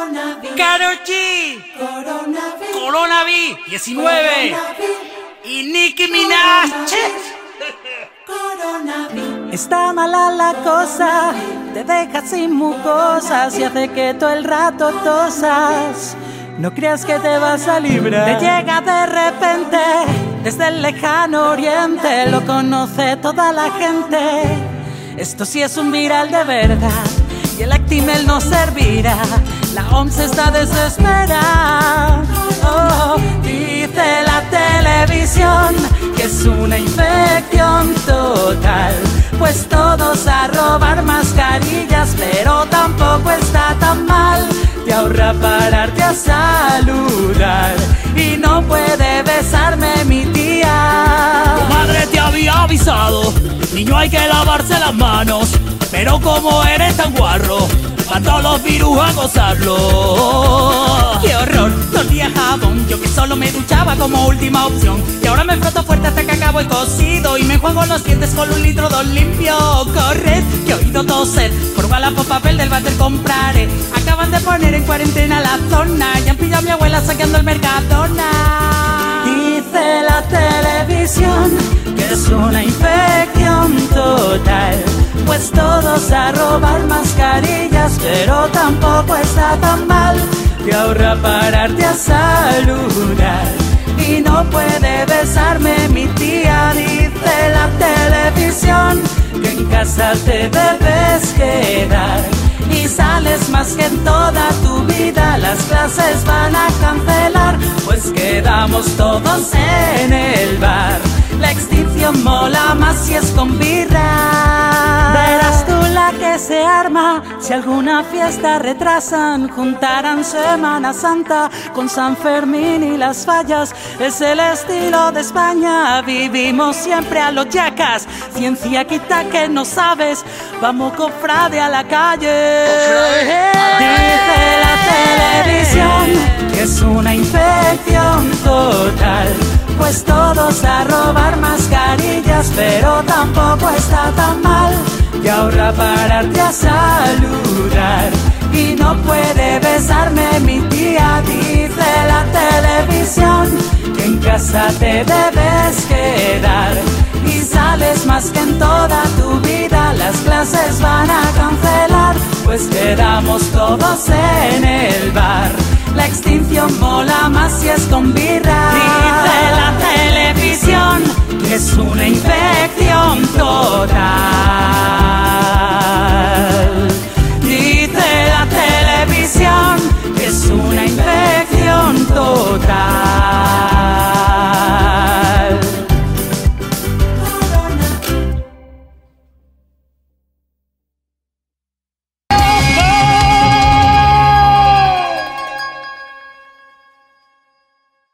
Coronavirus. Karol G, Coronavirus. Coronavirus 19 y Nicki Minaj. Coronavirus. Está mala la cosa, te deja sin mucosas y hace que todo el rato tosas. No creas que te vas a librar. Te llega de repente desde el lejano oriente, lo conoce toda la gente. Esto sí es un viral de verdad y el Actimel no servirá. La OMS está desesperada. Oh, dice la televisión que es una infección total. Pues todos a robar mascarillas, pero tampoco está tan mal. Te ahorra pararte a saludar y no puede besarme mi tía. Tu madre te había avisado, niño hay que lavarse las manos, pero como eres tan guarro, van todos los virus a gozarlo. ¡Qué horror! No jabón, yo que solo me duchaba como última opción. Y ahora me froto fuerte hasta que acabo el cocido y me juego los dientes con un litro dos limpio. Corred, que he oído toser, por por papel del váter compraré. Acaban de poner en cuarentena la zona y han pillado a mi abuela saqueando el Mercadona. Dice la televisión que es una infección. Pues todos a robar mascarillas, pero tampoco está tan mal. Te ahorra pararte a saludar y no puede besarme mi tía. Dice la televisión que en casa te debes quedar y sales más que en toda tu vida. Las clases van a cancelar, pues quedamos todos en el bar. La extinción mola más si es con birra. Se arma si alguna fiesta retrasan. Juntarán Semana Santa con San Fermín y las fallas. Es el estilo de España. Vivimos siempre a los yacas. Ciencia quita que no sabes. Vamos cofrade a la calle. Dice la televisión que es una infección total. Pues todos a robar mascarillas, pero tampoco está tan mal. Ahorra pararte a saludar. Y no puede besarme mi tía, dice la televisión. Que en casa te debes quedar. Y sales más que en toda tu vida. Las clases van a cancelar, pues quedamos todos en el bar. La extinción mola más si es con birra. Dice la televisión que es una infección.